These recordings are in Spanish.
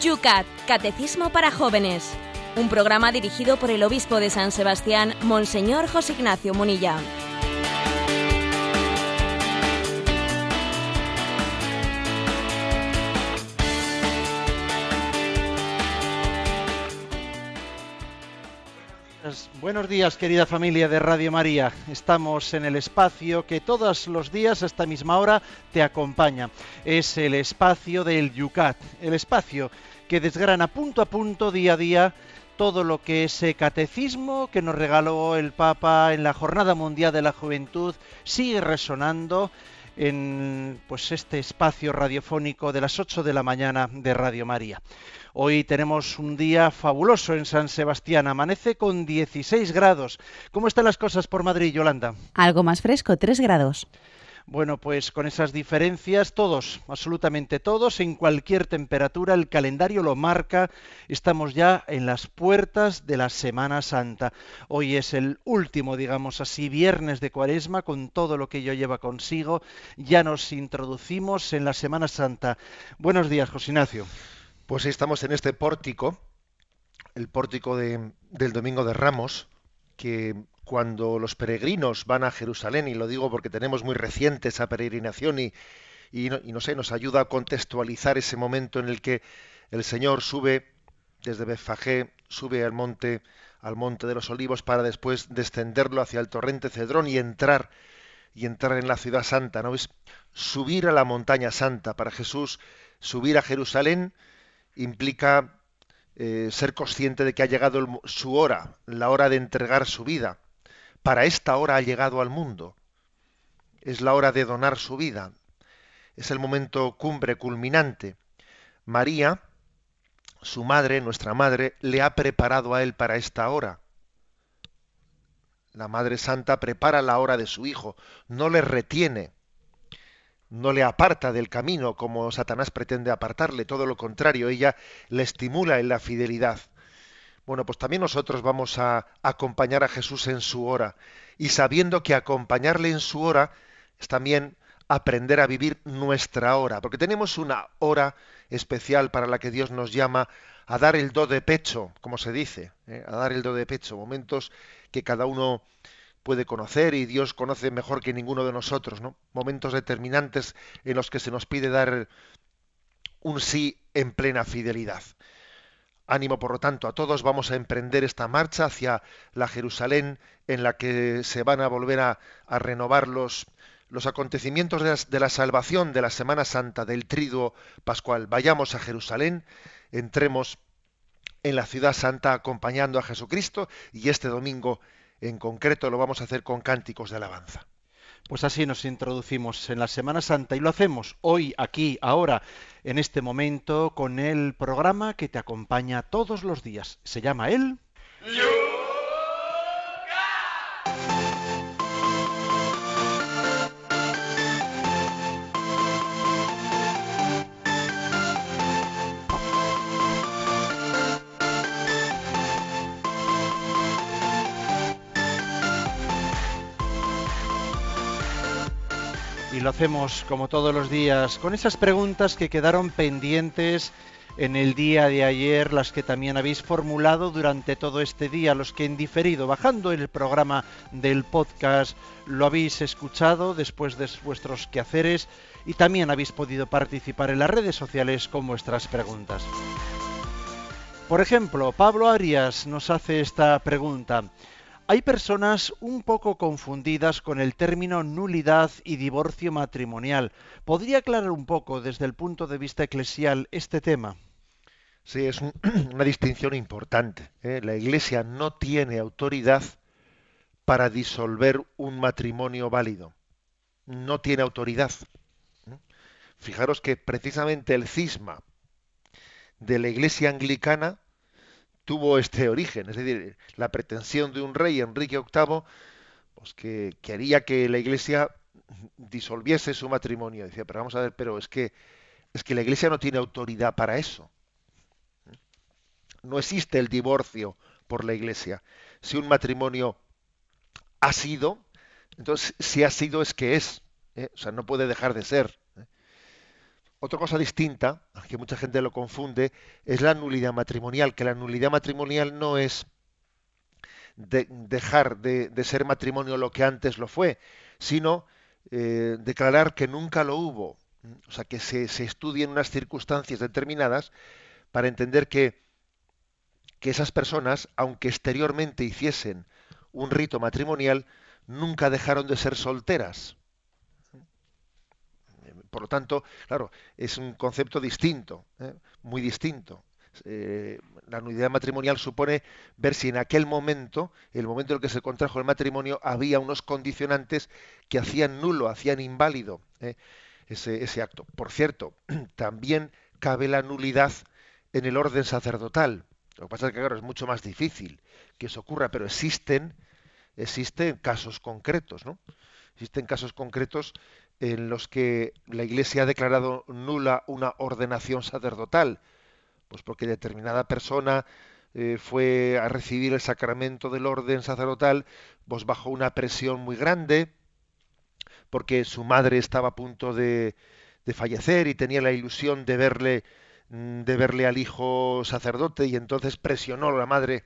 Yucat, Catecismo para Jóvenes. Un programa dirigido por el obispo de San Sebastián, Monseñor José Ignacio Munilla. Buenos días, querida familia de Radio María. Estamos en el espacio que todos los días a esta misma hora te acompaña. Es el espacio del Yucat, el espacio que desgrana punto a punto, día a día, todo lo que ese catecismo que nos regaló el Papa en la Jornada Mundial de la Juventud sigue resonando en pues este espacio radiofónico de las 8 de la mañana de Radio María. Hoy tenemos un día fabuloso en San Sebastián, amanece con 16 grados. ¿Cómo están las cosas por Madrid, Yolanda? Algo más fresco, 3 grados. Bueno, pues con esas diferencias, todos, absolutamente todos, en cualquier temperatura, el calendario lo marca, estamos ya en las puertas de la Semana Santa. Hoy es el último, digamos así, viernes de Cuaresma, con todo lo que ello lleva consigo. Ya nos introducimos en la Semana Santa. Buenos días, José Ignacio. Pues estamos en este pórtico, el pórtico del Domingo de Ramos, que cuando los peregrinos van a Jerusalén, y lo digo porque tenemos muy reciente esa peregrinación y, no, sé, nos ayuda a contextualizar ese momento en el que el Señor sube desde Befagé, sube al monte, al monte de los olivos para después descenderlo hacia el torrente Cedrón y entrar y entrar en la ciudad santa, ¿no? Es subir a la montaña santa para Jesús, subir a Jerusalén implica eh, ser consciente de que ha llegado su hora, la hora de entregar su vida para esta hora ha llegado al mundo. Es la hora de donar su vida. Es el momento cumbre, culminante. María, su madre, nuestra madre, le ha preparado a él para esta hora. La Madre Santa prepara la hora de su Hijo, no le retiene, no le aparta del camino como Satanás pretende apartarle, todo lo contrario, ella le estimula en la fidelidad. Bueno, pues también nosotros vamos a acompañar a Jesús en su hora y sabiendo que acompañarle en su hora es también aprender a vivir nuestra hora, porque tenemos una hora especial para la que Dios nos llama a dar el do de pecho, como se dice, ¿eh? a dar el do de pecho, momentos que cada uno puede conocer y Dios conoce mejor que ninguno de nosotros, ¿no? Momentos determinantes en los que se nos pide dar un sí en plena fidelidad. Ánimo, por lo tanto, a todos vamos a emprender esta marcha hacia la Jerusalén en la que se van a volver a, renovar los, los acontecimientos de la, salvación de la Semana Santa del Triduo Pascual. Vayamos a Jerusalén, entremos en la ciudad santa acompañando a Jesucristo y este domingo en concreto lo vamos a hacer con cánticos de alabanza. Pues así nos introducimos en la Semana Santa y lo hacemos hoy, aquí, ahora, en este momento, con el programa que te acompaña todos los días. Se llama él... Y lo hacemos como todos los días con esas preguntas que quedaron pendientes en el día de ayer, las que también habéis formulado durante todo este día, los que en diferido, bajando el programa del podcast, lo habéis escuchado después de vuestros quehaceres y también habéis podido participar en las redes sociales con vuestras preguntas. Por ejemplo, Pablo Arias nos hace esta pregunta. Hay personas un poco confundidas con el término nulidad y divorcio matrimonial. ¿Podría aclarar un poco desde el punto de vista eclesial este tema? Sí, es una distinción importante. ¿eh? La Iglesia no tiene autoridad para disolver un matrimonio válido. No tiene autoridad. Fijaros que precisamente el cisma de la Iglesia anglicana tuvo este origen, es decir, la pretensión de un rey, Enrique VIII, pues que quería que la Iglesia disolviese su matrimonio. Decía, pero vamos a ver, pero es que es que la Iglesia no tiene autoridad para eso. No existe el divorcio por la Iglesia. Si un matrimonio ha sido, entonces si ha sido es que es. ¿eh? O sea, no puede dejar de ser. Otra cosa distinta, que mucha gente lo confunde, es la nulidad matrimonial, que la nulidad matrimonial no es dejar de, ser matrimonio lo que antes lo fue, sino eh, declarar que nunca lo hubo. O sea, que se, se estudien unas circunstancias determinadas para entender que, que esas personas, aunque exteriormente hiciesen un rito matrimonial, nunca dejaron de ser solteras. Por lo tanto, claro, es un concepto distinto, ¿eh? muy distinto. Eh, la nulidad matrimonial supone ver si en aquel momento, el momento en el que se contrajo el matrimonio, había unos condicionantes que hacían nulo, hacían inválido ¿eh? ese, acto. Por cierto, también cabe la nulidad en el orden sacerdotal. Lo que pasa es que claro, es mucho más difícil que eso ocurra, pero existen, existen casos concretos, ¿no? Existen casos concretos en los que la Iglesia ha declarado nula una ordenación sacerdotal, pues porque determinada persona eh, fue a recibir el sacramento del orden sacerdotal, pues bajo una presión muy grande, porque su madre estaba a punto de, de fallecer y tenía la ilusión de verle mm, de verle al hijo sacerdote y entonces presionó a la madre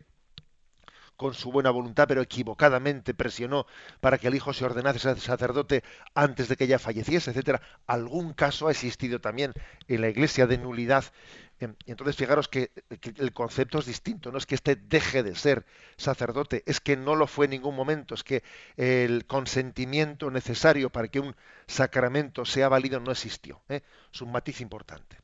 con su buena voluntad, pero equivocadamente presionó para que el hijo se ordenase sacerdote antes de que ella falleciese, etcétera. Algún caso ha existido también en la iglesia de nulidad. Em, entonces fijaros que, el concepto es distinto, no es que éste deje de ser sacerdote, es que no lo fue en ningún momento, es que el consentimiento necesario para que un sacramento sea válido no existió. ¿eh? Es un matiz importante.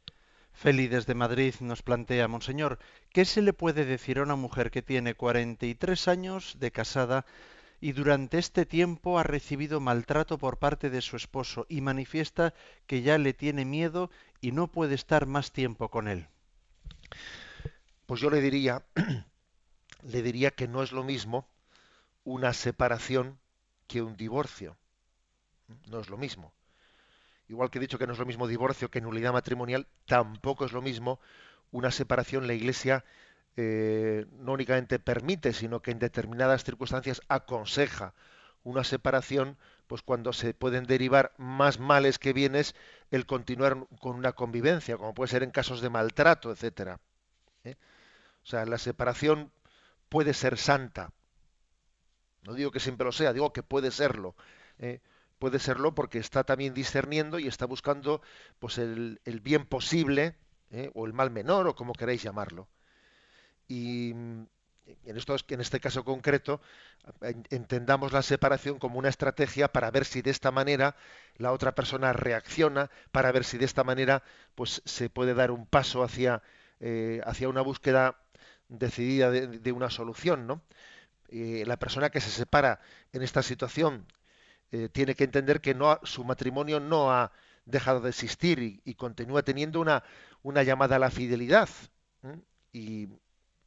Feli desde Madrid nos plantea, Monseñor, ¿qué se le puede decir a una mujer que tiene 43 años de casada y durante este tiempo ha recibido maltrato por parte de su esposo y manifiesta que ya le tiene miedo y no puede estar más tiempo con él? Pues yo le diría, le diría que no es lo mismo una separación que un divorcio. No es lo mismo igual que he dicho que no es lo mismo divorcio que nulidad matrimonial, tampoco es lo mismo una separación. La Iglesia eh, no únicamente permite, sino que en determinadas circunstancias aconseja una separación, pues cuando se pueden derivar más males que bienes el continuar con una convivencia, como puede ser en casos de maltrato, etcétera. ¿eh? O sea, la separación puede ser santa. No digo que siempre lo sea, digo que puede serlo. ¿eh? Puede serlo porque está también discerniendo y está buscando pues el, bien posible ¿eh? o el mal menor o como queráis llamarlo y en, esto, en este caso concreto entendamos la separación como una estrategia para ver si de esta manera la otra persona reacciona para ver si de esta manera pues se puede dar un paso hacia eh, hacia una búsqueda decidida de, una solución no eh, la persona que se separa en esta situación eh, tiene que entender que su matrimonio no ha dejado de existir y, continúa teniendo una, una, llamada a la fidelidad y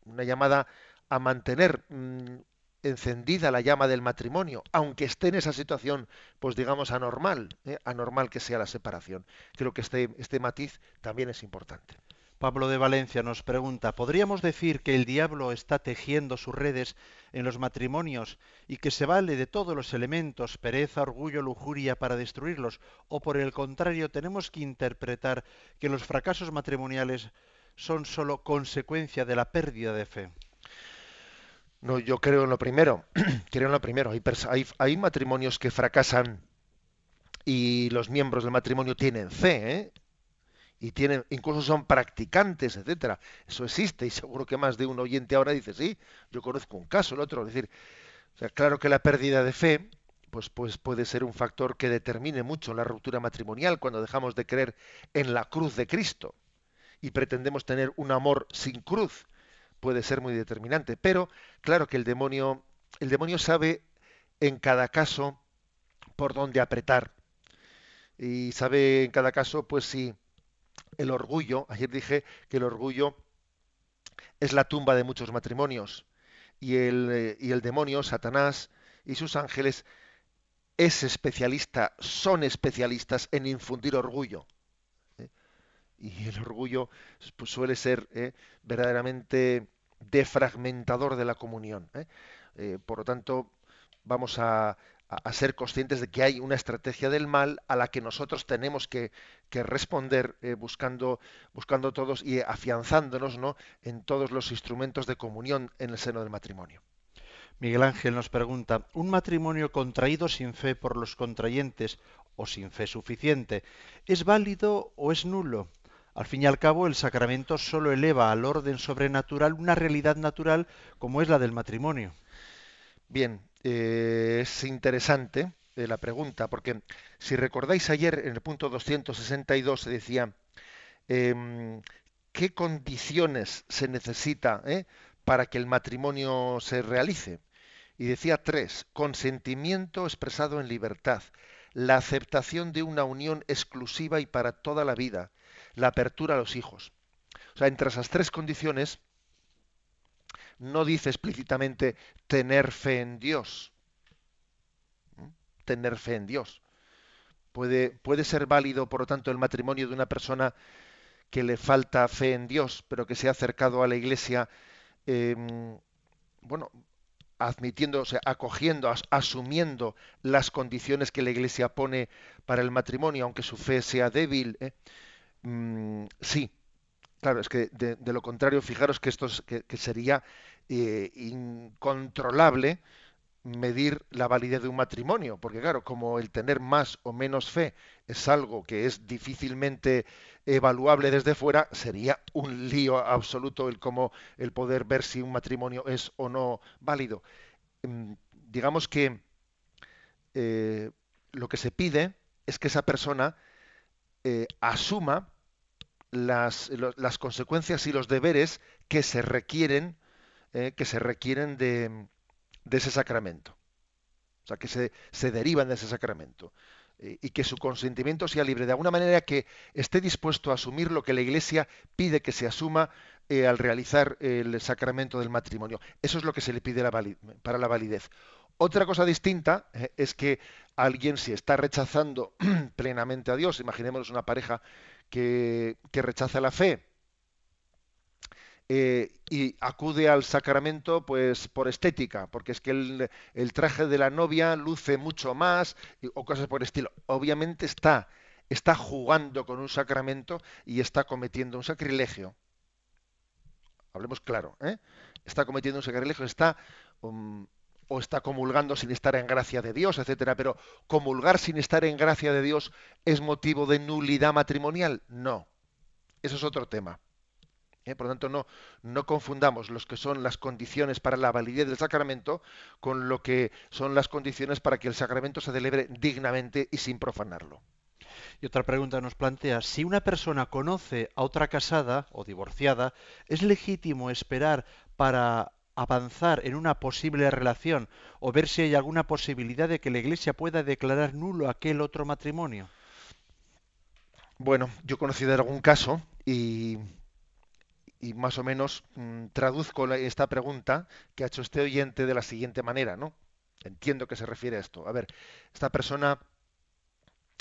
una llamada a mantener mm, encendida la llama del matrimonio, aunque esté en esa situación, pues digamos, anormal, ¿eh? anormal que sea la separación. Creo que este, este matiz también es importante. Pablo de Valencia nos pregunta, ¿podríamos decir que el diablo está tejiendo sus redes en los matrimonios y que se vale de todos los elementos, pereza, orgullo, lujuria, para destruirlos? ¿O por el contrario, tenemos que interpretar que los fracasos matrimoniales son sólo consecuencia de la pérdida de fe? No, yo creo en lo primero. creo en lo primero. Hay, hay, matrimonios que fracasan y los miembros del matrimonio tienen fe, ¿eh? Y tienen, incluso son practicantes, etcétera. Eso existe y seguro que más de un oyente ahora dice, sí, yo conozco un caso, el otro. Es decir, sea, claro que la pérdida de fe, pues, pues puede ser un factor que determine mucho la ruptura matrimonial cuando dejamos de creer en la cruz de Cristo y pretendemos tener un amor sin cruz. Puede ser muy determinante. Pero claro que el demonio, el demonio sabe en cada caso por dónde apretar. Y sabe en cada caso, pues si el orgullo, ayer dije que el orgullo es la tumba de muchos matrimonios y el, eh, y el demonio, Satanás y sus ángeles es especialista, son especialistas en infundir orgullo. ¿eh? Y el orgullo pues, suele ser ¿eh? verdaderamente defragmentador de la comunión. por lo tanto, vamos a, a, ser conscientes de que hay una estrategia del mal a la que nosotros tenemos que, responder eh, buscando, buscando todos y afianzándonos ¿no? en todos los instrumentos de comunión en el seno del matrimonio. Miguel Ángel nos pregunta, ¿un matrimonio contraído sin fe por los contrayentes o sin fe suficiente es válido o es nulo? Al fin y al cabo, el sacramento solo eleva al orden sobrenatural una realidad natural como es la del matrimonio. Bien, eh, es interesante eh, la pregunta, porque si recordáis ayer en el punto 262 se decía em, qué condiciones se necesita eh, para que el matrimonio se realice. Y decía tres, consentimiento expresado en libertad, la aceptación de una unión exclusiva y para toda la vida, la apertura a los hijos. O sea, entre esas tres condiciones no dice explícitamente tener fe en Dios. ¿Mm? Tener fe en Dios. Puede, puede ser válido, por lo tanto, el matrimonio de una persona que le falta fe en Dios, pero que se ha acercado a la iglesia, em, bueno, admitiendo, o sea, acogiendo, asumiendo las condiciones que la iglesia pone para el matrimonio, aunque su fe sea débil. ¿eh? Mm, sí, claro, es que de, lo contrario, fijaros que esto que, sería eh, incontrolable medir la validez de un matrimonio, porque claro, como el tener más o menos fe es algo que es difícilmente evaluable desde fuera, sería un lío absoluto el cómo el poder ver si un matrimonio es o no válido. Mm, digamos que eh, lo que se pide es que esa persona eh, asuma las, las, consecuencias y los deberes que se requieren, eh, que se requieren de, de, ese sacramento. O sea, que se, se derivan de ese sacramento. Eh, y que su consentimiento sea libre, de alguna manera que esté dispuesto a asumir lo que la Iglesia pide que se asuma eh, al realizar el sacramento del matrimonio. Eso es lo que se le pide para la validez. Otra cosa distinta es que alguien si está rechazando plenamente a Dios, imaginémonos una pareja que, rechaza la fe eh, y acude al sacramento pues por estética, porque es que el, traje de la novia luce mucho más o cosas por el estilo. Obviamente está, está jugando con un sacramento y está cometiendo un sacrilegio. Hablemos claro, ¿eh? está cometiendo un sacrilegio, está um, o está comulgando sin estar en gracia de Dios, etcétera, pero comulgar sin estar en gracia de Dios es motivo de nulidad matrimonial? No. Eso es otro tema. ¿Eh? Por lo tanto, no, no confundamos los que son las condiciones para la validez del sacramento con lo que son las condiciones para que el sacramento se celebre dignamente y sin profanarlo. Y otra pregunta nos plantea, si una persona conoce a otra casada o divorciada, ¿es legítimo esperar para avanzar en una posible relación o ver si hay alguna posibilidad de que la Iglesia pueda declarar nulo aquel otro matrimonio? Bueno, yo he conocido algún caso y, y más o menos mm, traduzco esta pregunta que ha hecho este oyente de la siguiente manera, ¿no? Entiendo que se refiere a esto. A ver, esta persona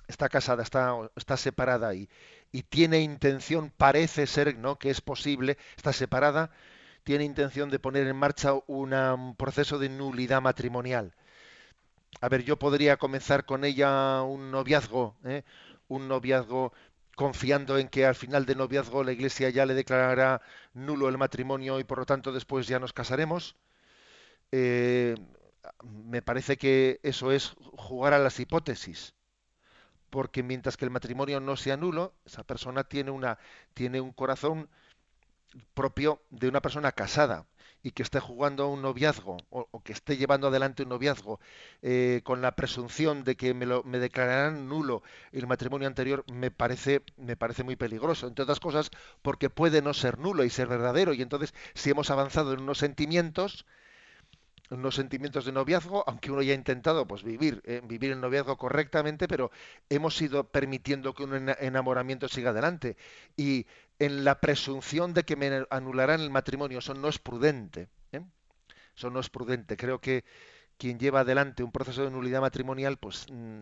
está casada, está, está separada y, y tiene intención, parece ser, ¿no? Que es posible, está separada, tiene intención de poner en marcha un proceso de nulidad matrimonial. A ver, yo podría comenzar con ella un noviazgo, ¿eh? un noviazgo confiando en que al final del noviazgo la Iglesia ya le declarará nulo el matrimonio y por lo tanto después ya nos casaremos. Eh, me parece que eso es jugar a las hipótesis, porque mientras que el matrimonio no sea nulo, esa persona tiene una tiene un corazón propio de una persona casada y que esté jugando un noviazgo o, que esté llevando adelante un noviazgo eh, con la presunción de que me, lo, me declararán nulo el matrimonio anterior me parece me parece muy peligroso entre otras cosas porque puede no ser nulo y ser verdadero y entonces si hemos avanzado en unos sentimientos unos sentimientos de noviazgo, aunque uno ya ha intentado pues vivir, eh, vivir el noviazgo correctamente, pero hemos ido permitiendo que un enamoramiento siga adelante. Y en la presunción de que me anularán el matrimonio, eso no es prudente. ¿eh? Eso no es prudente. Creo que quien lleva adelante un proceso de nulidad matrimonial, pues mm,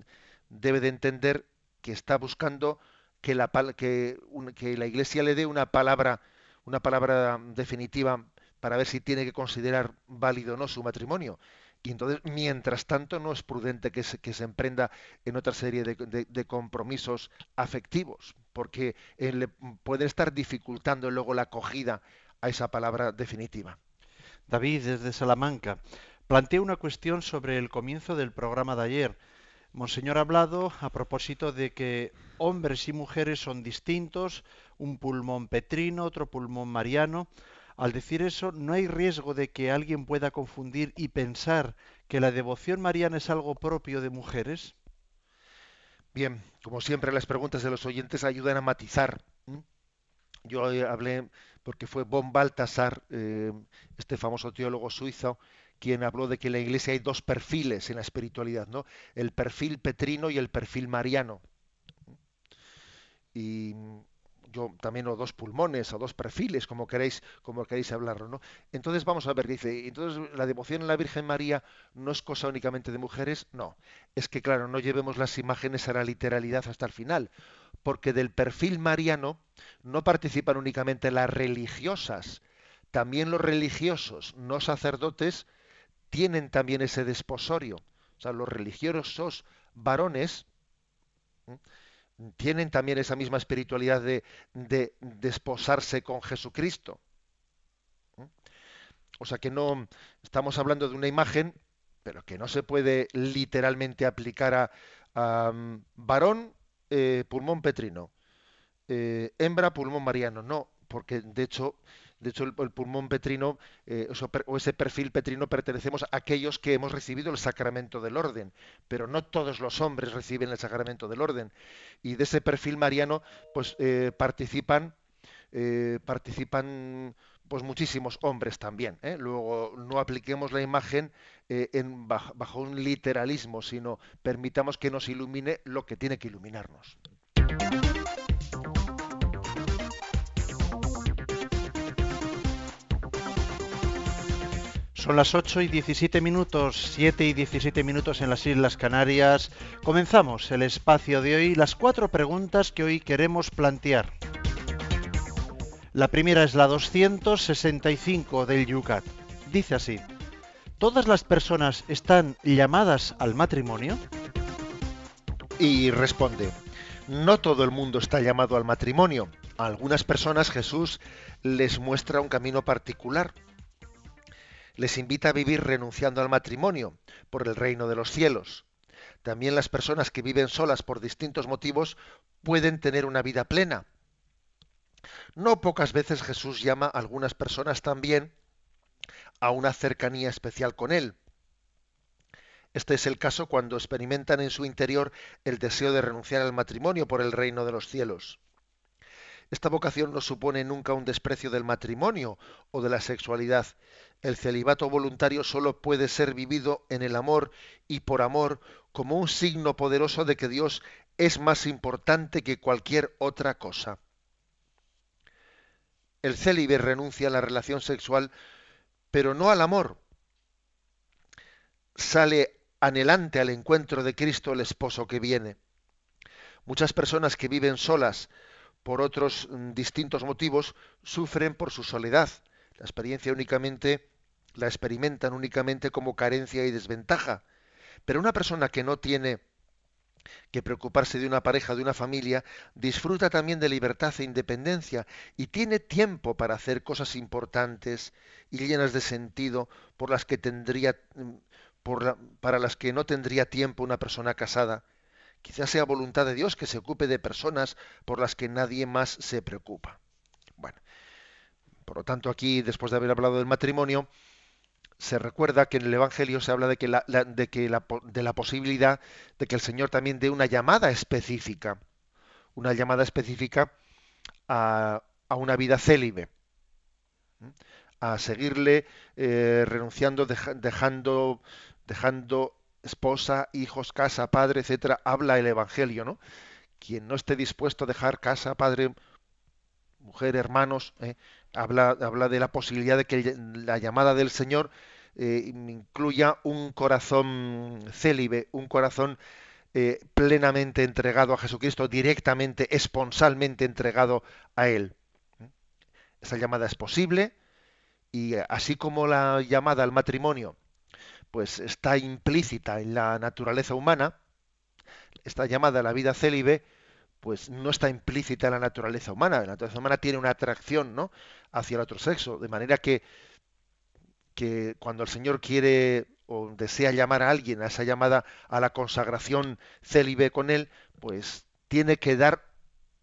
debe de entender que está buscando que la, que, que la Iglesia le dé una palabra, una palabra definitiva para ver si tiene que considerar válido o no su matrimonio. Y entonces, mientras tanto, no es prudente que se, que se emprenda en otra serie de, compromisos afectivos, porque eh, le puede estar dificultando luego la acogida a esa palabra definitiva. David, desde Salamanca, plantea una cuestión sobre el comienzo del programa de ayer. Monseñor ha hablado a propósito de que hombres y mujeres son distintos, un pulmón petrino, otro pulmón mariano. Al decir eso, ¿no hay riesgo de que alguien pueda confundir y pensar que la devoción mariana es algo propio de mujeres? Bien, como siempre las preguntas de los oyentes ayudan a matizar. Yo hablé porque fue von Baltasar, eh, este famoso teólogo suizo, quien habló de que en la Iglesia hay dos perfiles en la espiritualidad, ¿no? El perfil petrino y el perfil mariano. Y yo también o dos pulmones o dos perfiles, como queréis, como queréis hablarlo, ¿no? Entonces vamos a ver, dice, entonces la devoción a la Virgen María no es cosa únicamente de mujeres, no. Es que claro, no llevemos las imágenes a la literalidad hasta el final, porque del perfil mariano no participan únicamente las religiosas, también los religiosos, no sacerdotes, tienen también ese desposorio. O sea, los religiosos varones tienen también esa misma espiritualidad de, desposarse con Jesucristo. O sea que no estamos hablando de una imagen, pero que no se puede literalmente aplicar a, mm, varón, eh, pulmón petrino, eh, hembra, pulmón mariano. No, porque de hecho de hecho, el, pulmón petrino eh, o ese perfil petrino pertenecemos a aquellos que hemos recibido el sacramento del orden, pero no todos los hombres reciben el sacramento del orden. Y de ese perfil mariano, pues eh, participan, eh, participan pues muchísimos hombres también. Luego no apliquemos la imagen en, bajo un literalismo, sino permitamos que nos ilumine lo que tiene que iluminarnos. Son las 8 y 17 minutos, 7 y 17 minutos en las Islas Canarias. Comenzamos el espacio de hoy, las cuatro preguntas que hoy queremos plantear. La primera es la 265 del Yucat. Dice así, ¿todas las personas están llamadas al matrimonio? Y responde, no todo el mundo está llamado al matrimonio. A algunas personas Jesús les muestra un camino particular les invita a vivir renunciando al matrimonio por el reino de los cielos. También las personas que viven solas por distintos motivos pueden tener una vida plena. No pocas veces Jesús llama a algunas personas también a una cercanía especial con Él. Este es el caso cuando experimentan en su interior el deseo de renunciar al matrimonio por el reino de los cielos. Esta vocación no supone nunca un desprecio del matrimonio o de la sexualidad. El celibato voluntario solo puede ser vivido en el amor y por amor como un signo poderoso de que Dios es más importante que cualquier otra cosa. El célibe renuncia a la relación sexual, pero no al amor. Sale anhelante al encuentro de Cristo el esposo que viene. Muchas personas que viven solas, por otros mm, distintos motivos, sufren por su soledad. La experiencia únicamente la experimentan únicamente como carencia y desventaja. Pero una persona que no tiene que preocuparse de una pareja, de una familia, disfruta también de libertad e independencia y tiene tiempo para hacer cosas importantes y llenas de sentido por las que tendría mm, para las que no tendría tiempo una persona casada. Quizás sea voluntad de Dios que se ocupe de personas por las que nadie más se preocupa. Por lo tanto aquí, después de haber hablado del matrimonio, se recuerda que en el Evangelio se habla de que, la, de, la, posibilidad de que el Señor también dé una llamada específica, una llamada específica a, a una vida célibe, a seguirle eh, renunciando, dejando, dejando esposa, hijos, casa, padre, etcétera, habla el Evangelio, ¿no? Quien no esté dispuesto a dejar casa, padre, mujer, hermanos, ¿eh? habla, habla de la posibilidad de que la llamada del Señor eh, incluya un corazón célibe, un corazón eh, plenamente entregado a Jesucristo, directamente, esponsalmente entregado a Él. Esa llamada es posible y así como la llamada al matrimonio pues está implícita en la naturaleza humana, esta llamada a la vida célibe, pues no está implícita en la naturaleza humana. La naturaleza humana tiene una atracción ¿no? hacia el otro sexo, de manera que, que cuando el Señor quiere o desea llamar a alguien a esa llamada a la consagración célibe con él, pues tiene que dar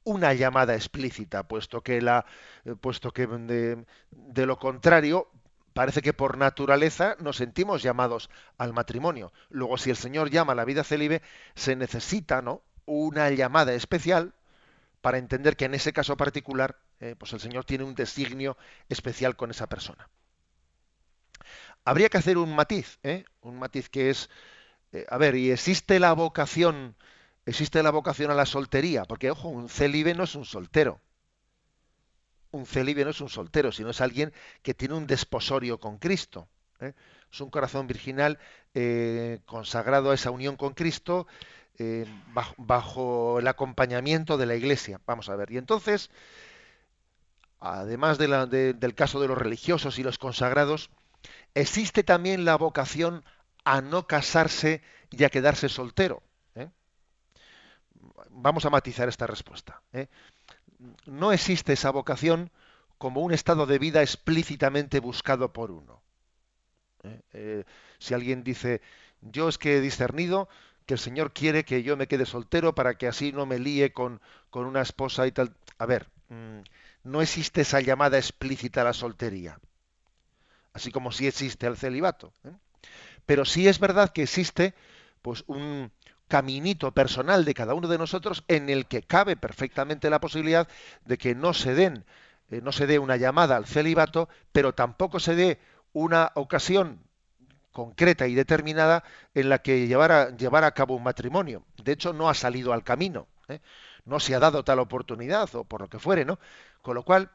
una llamada explícita, puesto que la, eh, puesto que de, de lo contrario parece que por naturaleza nos sentimos llamados al matrimonio. Luego, si el Señor llama a la vida célibe, se necesita, ¿no? Una llamada especial para entender que en ese caso particular, eh, pues el Señor tiene un designio especial con esa persona. Habría que hacer un matiz, ¿eh? un matiz que es, eh, a ver, y existe la vocación, existe la vocación a la soltería, porque ojo, un célibe no es un soltero. Un célibe no es un soltero, sino es alguien que tiene un desposorio con Cristo. Es un corazón virginal consagrado a esa unión con Cristo, eh, bajo, el acompañamiento de la Iglesia. Vamos a ver. Y entonces, además del caso de los religiosos y los consagrados, existe también la vocación a no casarse y a quedarse soltero. ¿eh? Vamos a matizar esta respuesta. ¿eh? No existe esa vocación como un estado de vida explícitamente buscado por uno. si alguien dice, yo es que he discernido que el Señor quiere que yo me quede soltero para que así no me líe con, con una esposa y tal. A ver, mm, no existe esa llamada explícita a la soltería, así como sí existe el celibato. ¿eh? Pero sí es verdad que existe pues un caminito personal de cada uno de nosotros en el que cabe perfectamente la posibilidad de que no se den, eh, no se dé una llamada al celibato, pero tampoco se dé una ocasión concreta y determinada en la que llevar a, a cabo un matrimonio. De hecho, no ha salido al camino, ¿eh? no se ha dado tal oportunidad o por lo que fuere, ¿no? Con lo cual,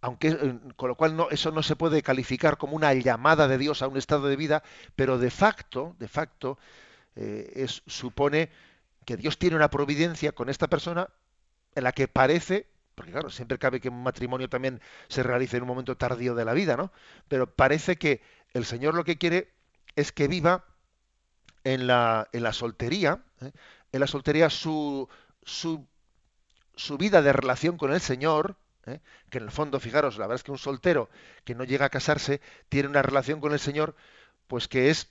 aunque eh, con lo cual no, eso no se puede calificar como una llamada de Dios a un estado de vida, pero de facto, de facto, eh, es, supone que Dios tiene una providencia con esta persona en la que parece, porque claro, siempre cabe que un matrimonio también se realice en un momento tardío de la vida, ¿no? Pero parece que el Señor lo que quiere es que viva en la, en la soltería, ¿eh? en la soltería su, su, su, vida de relación con el Señor, ¿eh? que en el fondo, fijaros, la verdad es que un soltero que no llega a casarse tiene una relación con el Señor, pues que es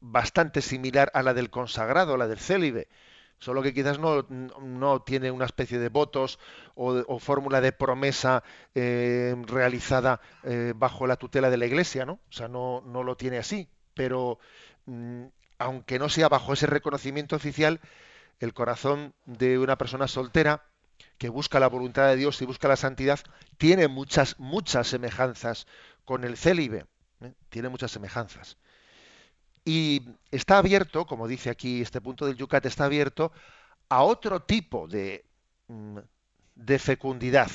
bastante similar a la del consagrado, a la del célibe solo que quizás no, no tiene una especie de votos o, fórmula de promesa eh, realizada eh, bajo la tutela de la Iglesia, ¿no? O sea, no, no lo tiene así, pero mm, aunque no sea bajo ese reconocimiento oficial, el corazón de una persona soltera que busca la voluntad de Dios y busca la santidad tiene muchas, muchas semejanzas con el célibe, ¿eh? tiene muchas semejanzas. Y está abierto, como dice aquí este punto del Yucat, está abierto a otro tipo de, mm, de fecundidad,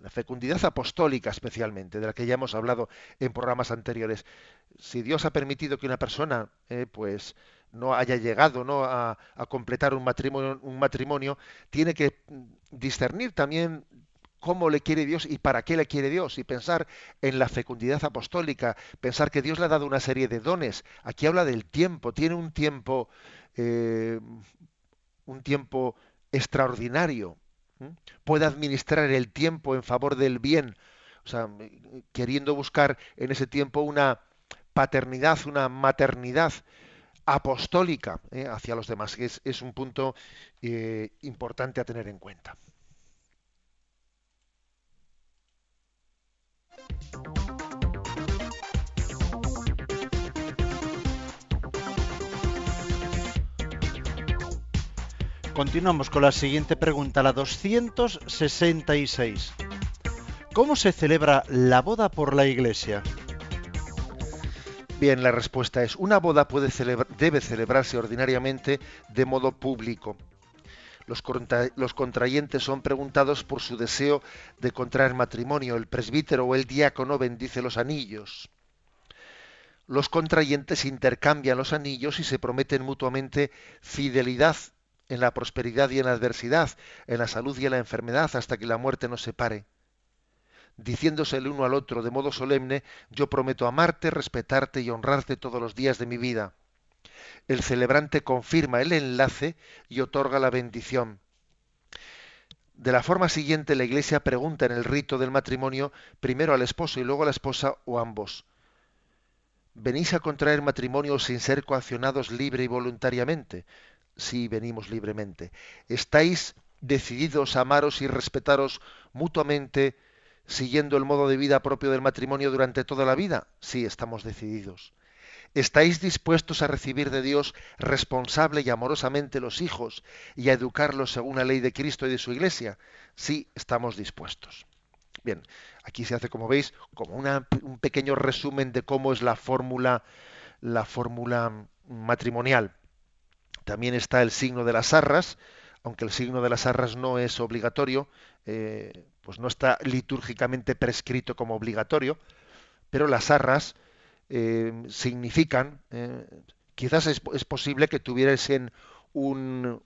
la fecundidad apostólica especialmente, de la que ya hemos hablado en programas anteriores. Si Dios ha permitido que una persona, eh, pues, no haya llegado ¿no? A, a, completar un matrimonio, un matrimonio, tiene que mm, discernir también cómo le quiere Dios y para qué le quiere Dios, y pensar en la fecundidad apostólica, pensar que Dios le ha dado una serie de dones. Aquí habla del tiempo, tiene un tiempo, eh, un tiempo extraordinario. Puede administrar el tiempo en favor del bien, queriendo buscar en ese tiempo una paternidad, una maternidad apostólica ¿eh? hacia los demás, que es, un punto eh, importante a tener en cuenta. Continuamos con la siguiente pregunta, la 266. ¿Cómo se celebra la boda por la Iglesia? Bien, la respuesta es, una boda puede debe celebrarse ordinariamente de modo público. Los, contrayentes son preguntados por su deseo de contraer matrimonio. El presbítero o el diácono bendice los anillos. Los contrayentes intercambian los anillos y se prometen mutuamente fidelidad en la prosperidad y en la adversidad, en la salud y en la enfermedad, hasta que la muerte nos separe. diciéndose el uno al otro de modo solemne, yo prometo amarte, respetarte y honrarte todos los días de mi vida. El celebrante confirma el enlace y otorga la bendición. De la forma siguiente, la Iglesia pregunta en el rito del matrimonio primero al esposo y luego a la esposa o ambos. ¿Venís a contraer matrimonio sin ser coaccionados libre y voluntariamente? Sí, venimos libremente. ¿Estáis decididos a amaros y respetaros mutuamente siguiendo el modo de vida propio del matrimonio durante toda la vida? Sí, estamos decididos. ¿Estáis dispuestos a recibir de Dios responsable y amorosamente los hijos y a educarlos según la ley de Cristo y de su Iglesia? Sí, estamos dispuestos. Bien, aquí se hace, como veis, como un pequeño resumen de cómo es la fórmula, la fórmula matrimonial. También está el signo de las arras, aunque el signo de las arras no es obligatorio, eh, pues no está litúrgicamente prescrito como obligatorio, pero las arras eh, significan, eh, quizás es, posible que tuviesen un,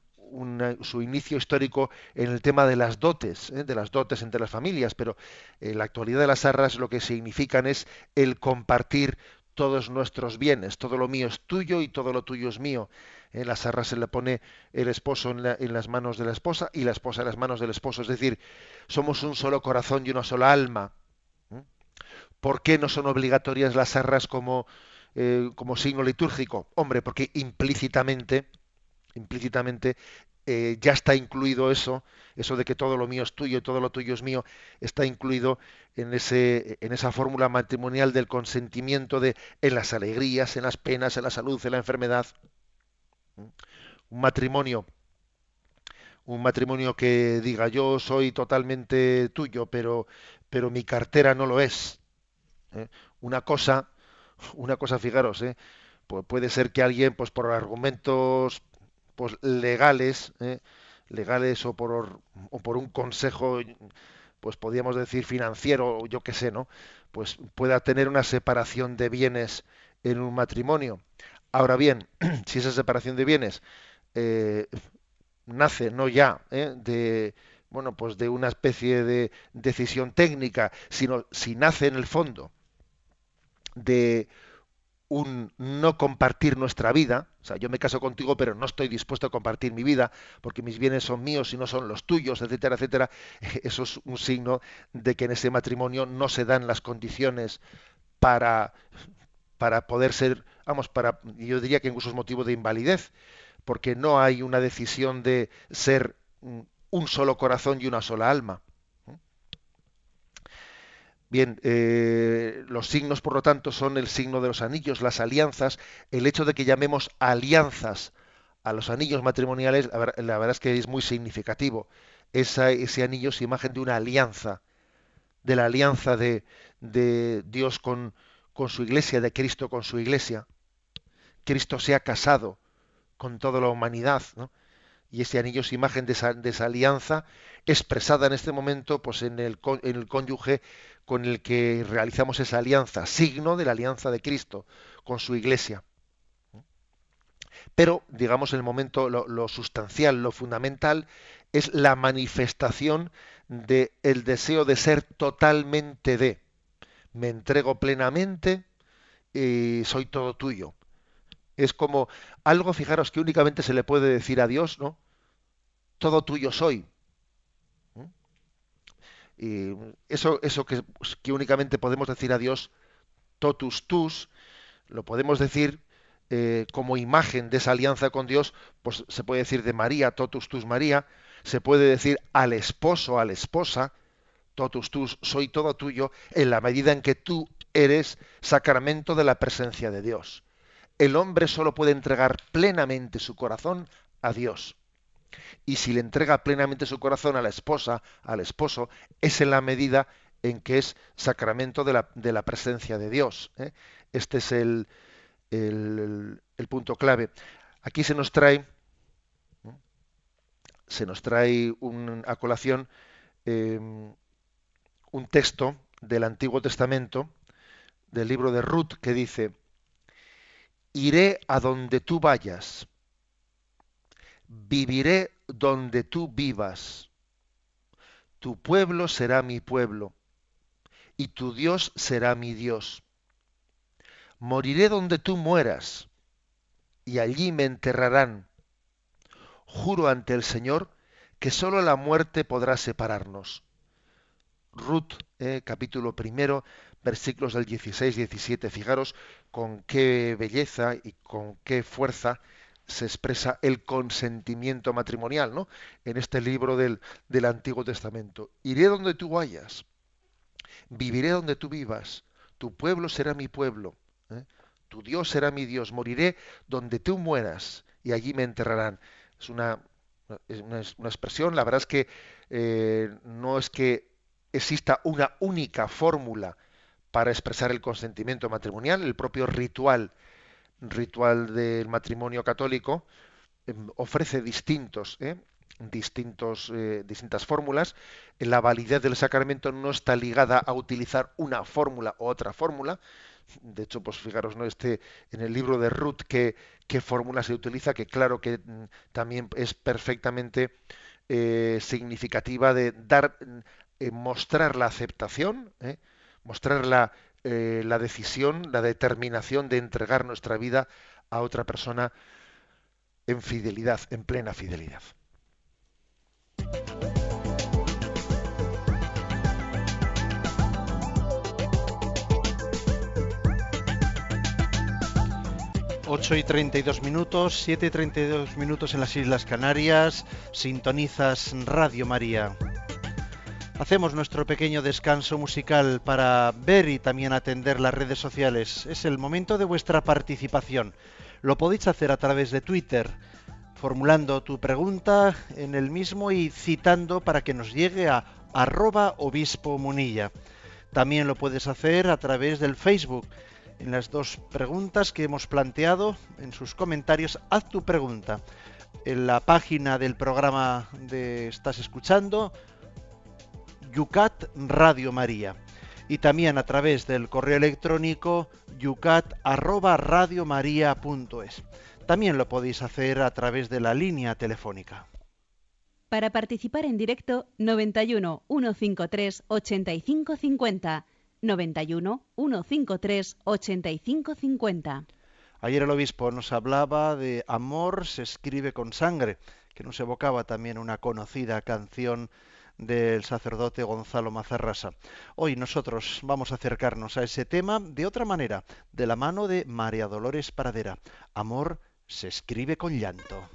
su inicio histórico en el tema de las dotes, de las dotes entre las familias, pero en la actualidad de las arras lo que significan es el compartir todos nuestros bienes, todo lo mío es tuyo y todo lo tuyo es mío. En las arras se le pone el esposo en, en, las manos de la esposa y la esposa en las manos del esposo. Es decir, somos un solo corazón y una sola alma. ¿Por qué no son obligatorias las arras como, eh, como signo litúrgico? Hombre, porque implícitamente, implícitamente eh, ya está incluido eso, eso de que todo lo mío es tuyo y todo lo tuyo es mío, está incluido en, ese, en esa fórmula matrimonial del consentimiento de en las alegrías, en las penas, en la salud, en la enfermedad. Un matrimonio, un matrimonio que diga yo soy totalmente tuyo, pero, pero mi cartera no lo es. ¿Eh? Una cosa, una cosa, fijaros, ¿eh? puede ser que alguien, pues por argumentos pues, legales, ¿eh? legales o por, un consejo, pues podríamos decir financiero, yo qué sé, ¿no? Pues pueda tener una separación de bienes en un matrimonio. Ahora bien, si esa separación de bienes nace no ya de bueno pues de una especie de decisión técnica, sino si nace en el fondo de un no compartir nuestra vida, o sea, yo me caso contigo, pero no estoy dispuesto a compartir mi vida, porque mis bienes son míos y no son los tuyos, etcétera, etcétera, eso es un signo de que en ese matrimonio no se dan las condiciones para, para poder ser, vamos, para, yo diría que incluso es motivo de invalidez, porque no hay una decisión de ser un solo corazón y una sola alma. Bien, eh, los signos, por lo tanto, son el signo de los anillos, las alianzas. El hecho de que llamemos alianzas a los anillos matrimoniales, la, verdad es que es muy significativo. ese anillo es imagen de una alianza, de la alianza de, de Dios con, con su iglesia, de Cristo con su iglesia. Cristo se ha casado con toda la humanidad, ¿no? Y ese anillo es imagen de esa, alianza expresada en este momento pues en el, en el cónyuge con el que realizamos esa alianza, signo de la alianza de Cristo con su iglesia. Pero, digamos, el momento, lo, sustancial, lo fundamental, es la manifestación del el deseo de ser totalmente de. Me entrego plenamente y soy todo tuyo. Es como algo, fijaros, que únicamente se le puede decir a Dios, ¿no? Todo tuyo soy. Y eso, eso que, que, únicamente podemos decir a Dios, totus tus, lo podemos decir eh, como imagen de esa alianza con Dios, pues se puede decir de María, totus tus María, se puede decir al esposo, a la esposa, totus tus, soy todo tuyo, en la medida en que tú eres sacramento de la presencia de Dios. El hombre solo puede entregar plenamente su corazón a Dios y si le entrega plenamente su corazón a la esposa, al esposo, es en la medida en que es sacramento de la, presencia de Dios. ¿eh? Este es el, punto clave. Aquí se nos trae, se nos trae un, a colación em, un texto del Antiguo Testamento, del libro de Ruth, que dice, iré a donde tú vayas viviré donde tú vivas. Tu pueblo será mi pueblo y tu Dios será mi Dios. Moriré donde tú mueras, y allí me enterrarán. Juro ante el Señor que sólo la muerte podrá separarnos. Ruth, eh, capítulo primero, versículos del 16-17. Fijaros con qué belleza y con qué fuerza se expresa el consentimiento matrimonial, ¿no? En este libro del, Antiguo Testamento. Iré donde tú vayas, viviré donde tú vivas, tu pueblo será mi pueblo, ¿eh? tu Dios será mi Dios, moriré donde tú mueras y allí me enterrarán. Es una, una, expresión, la verdad es que eh, no es que exista una única fórmula para expresar el consentimiento matrimonial, el propio ritual ritual del matrimonio católico em, ofrece distintos, ¿eh? distintos, eh, distintas fórmulas. La validez del sacramento no está ligada a utilizar una fórmula u otra fórmula. De hecho, pues fijaros, ¿no? Este, en el libro de Ruth, qué, qué fórmula se utiliza, que claro que mm, también es perfectamente eh, significativa de dar, mostrar la aceptación, mostrar la, eh, la decisión, la determinación de entregar nuestra vida a otra persona en fidelidad, en plena fidelidad. Ocho y 32 minutos, 7 y 32 minutos en las Islas Canarias. Sintonizas Radio María. Hacemos nuestro pequeño descanso musical para ver y también atender las redes sociales. Es el momento de vuestra participación. Lo podéis hacer a través de Twitter, formulando tu pregunta en el mismo y citando para que nos llegue a arroba obispo munilla. También lo puedes hacer a través del Facebook. En las dos preguntas que hemos planteado, en sus comentarios, haz tu pregunta. En la página del programa de Estás escuchando, Yucat Radio María y también a través del correo electrónico yucat@radiomaria.es. También lo podéis hacer a través de la línea telefónica. Para participar en directo 91 153 8550 91 153 8550. Ayer el obispo nos hablaba de Amor se escribe con sangre, que nos evocaba también una conocida canción del sacerdote Gonzalo Mazarrasa. Hoy nosotros vamos a acercarnos a ese tema de otra manera, de la mano de María Dolores Paradera. Amor se escribe con llanto.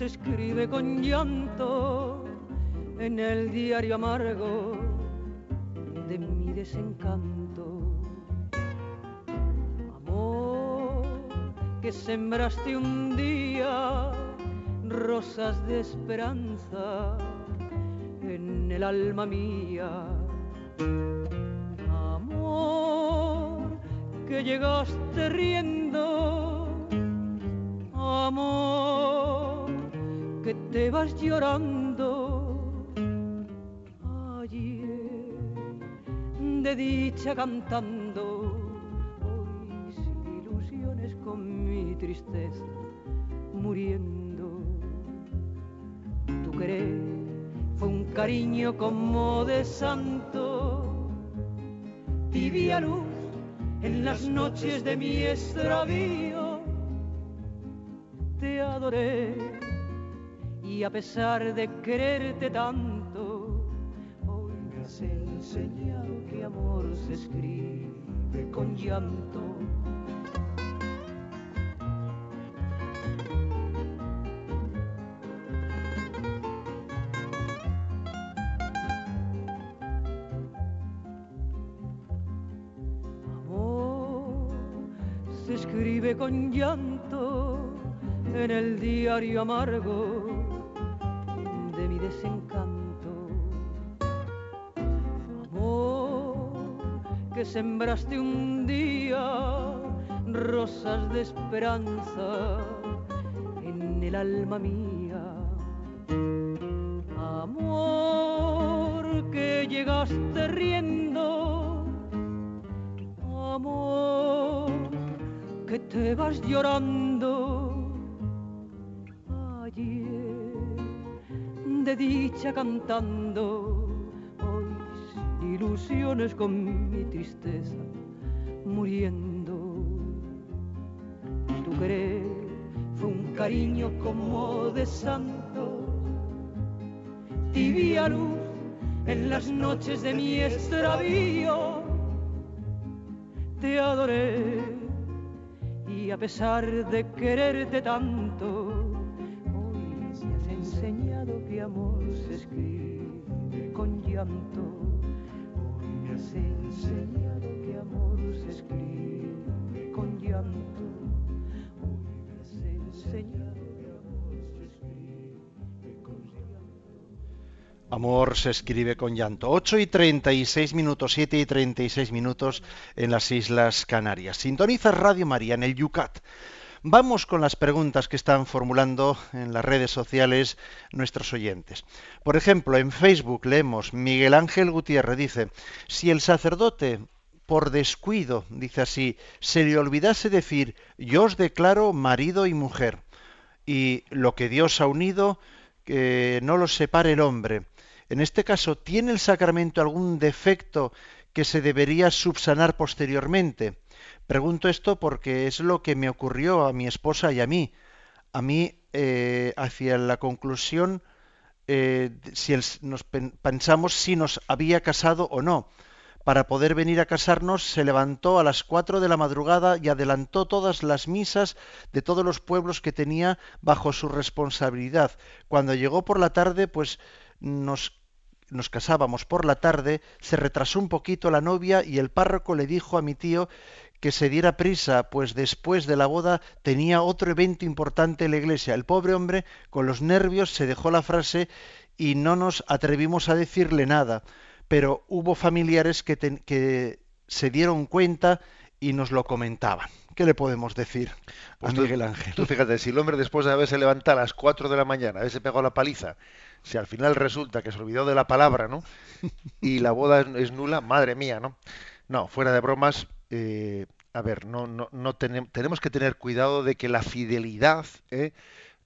Escribe con llanto en el diario amargo de mi desencanto. Amor que sembraste un día rosas de esperanza en el alma mía. Amor que llegaste riendo. Amor te vas llorando. Ayer de dicha cantando, hoy sin ilusiones con mi tristeza muriendo. Tu querer fue un cariño como de santo, tibia luz en las noches de mi extravío. A pesar de quererte tanto, hoy me has enseñado que amor se escribe con llanto. Amor se escribe con llanto en el diario amargo sembraste un día rosas de esperanza en el alma mía. Amor que llegaste riendo, amor que te vas llorando. Ayer de dicha cantando, ilusiones con mi tristeza muriendo. Tu querer fue un cariño como de santo, tibia luz en las noches de mi extravío. Te adoré y a pesar de quererte tanto, hoy me has enseñado que amor se escribe con llanto. Has enseñado que amor se escribe con llanto. Hoy me has enseñado que amor se escribe con llanto. Amor se escribe con llanto. 8 y 36 minutos, 7 y 36 minutos en las Islas Canarias. Sintoniza Radio María en el Yucat. Vamos con las preguntas que están formulando en las redes sociales nuestros oyentes. Por ejemplo, en Facebook leemos Miguel Ángel Gutiérrez dice, si el sacerdote por descuido, dice así, se le olvidase decir, yo os declaro marido y mujer, y lo que Dios ha unido, que no lo separe el hombre. En este caso, ¿tiene el sacramento algún defecto que se debería subsanar posteriormente? Pregunto esto porque es lo que me ocurrió a mi esposa y a mí. A mí, eh, hacia la conclusión, eh, si nos pen- pensamos si nos había casado o no. Para poder venir a casarnos se levantó a las 4 de la madrugada y adelantó todas las misas de todos los pueblos que tenía bajo su responsabilidad. Cuando llegó por la tarde, pues nos nos casábamos por la tarde, se retrasó un poquito la novia y el párroco le dijo a mi tío que se diera prisa, pues después de la boda tenía otro evento importante en la iglesia. El pobre hombre, con los nervios, se dejó la frase y no nos atrevimos a decirle nada, pero hubo familiares que, se dieron cuenta y nos lo comentaban. ¿Qué le podemos decir Pues a tú- Miguel Ángel? Tú fíjate, si el hombre después de haberse levantado a las 4 de la mañana, haberse pegado la paliza, si al final resulta que se olvidó de la palabra, ¿no? Y la boda es, es nula, madre mía, ¿no? No, fuera de bromas, eh, a ver, no, no, no tenem- tenemos que tener cuidado de que la fidelidad ¿eh?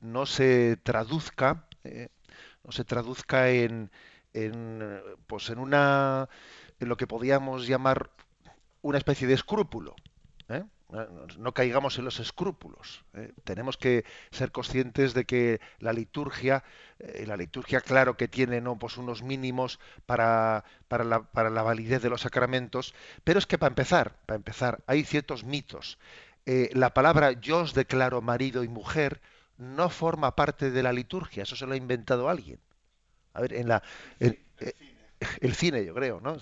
no se traduzca, eh, no se traduzca en, en, pues en una, en lo que podríamos llamar una especie de escrúpulo. No- caigamos en los escrúpulos. ¿eh? Tenemos que ser conscientes de que la liturgia, eh, la liturgia, claro que tiene ¿no? pues unos mínimos para, para, la, para la validez de los sacramentos, pero es que para empezar, para empezar, hay ciertos mitos. Eh, la palabra yo os declaro marido y mujer no forma parte de la liturgia, eso se lo ha inventado alguien. A ver, en la en- eh, el cine, yo creo, ¿no?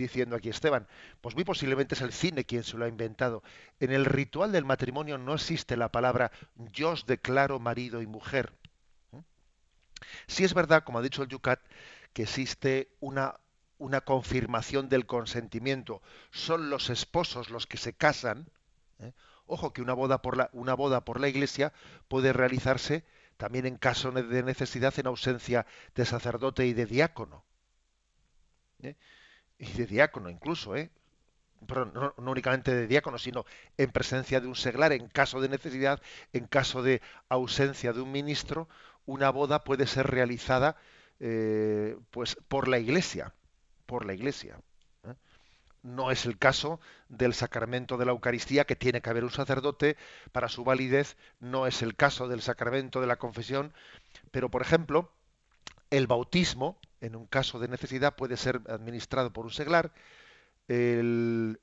Diciendo aquí Esteban, pues muy posiblemente es el cine quien se lo ha inventado. En el ritual del matrimonio no existe la palabra yo os declaro marido y mujer. ¿Mm? Sí es verdad, como ha dicho el Yucat, que existe una, una confirmación del consentimiento. Son los esposos los que se casan. ¿eh? Ojo que una boda, por la, una boda por la iglesia puede realizarse también en caso de necesidad en ausencia de sacerdote y de diácono. ¿eh? Y de diácono incluso, ¿eh? Pero no, no únicamente de diácono, sino en presencia de un seglar, en caso de necesidad, en caso de ausencia de un ministro, una boda puede ser realizada eh, pues por la iglesia, por la iglesia. ¿eh? No es el caso del sacramento de la Eucaristía, que tiene que haber un sacerdote para su validez, no es el caso del sacramento de la confesión, pero por ejemplo, el bautismo, en un caso de necesidad, puede ser administrado por un seglar, el,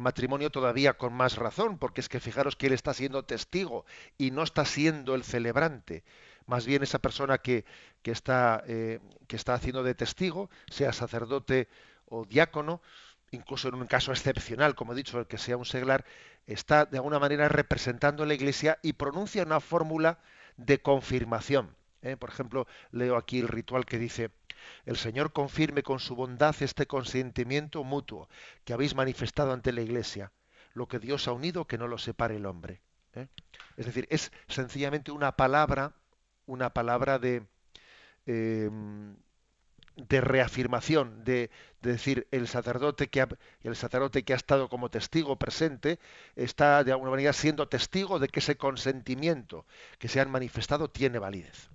matrimonio todavía con más razón, porque es que fijaros que él está siendo testigo y no está siendo el celebrante. Más bien esa persona que, que está, eh, que está haciendo de testigo, sea sacerdote o diácono, incluso en un caso excepcional, como he dicho, el que sea un seglar, está de alguna manera representando a la Iglesia y pronuncia una fórmula de confirmación. ¿Eh? Por ejemplo, leo aquí el ritual que dice, el Señor confirme con su bondad este consentimiento mutuo que habéis manifestado ante la Iglesia. lo que Dios ha unido, que no lo separe el hombre. ¿eh? Es decir, es sencillamente una palabra, una palabra de, em, de reafirmación, de, decir el sacerdote que ha, el sacerdote que ha estado como testigo presente está de alguna manera siendo testigo de que ese consentimiento que se han manifestado tiene validez.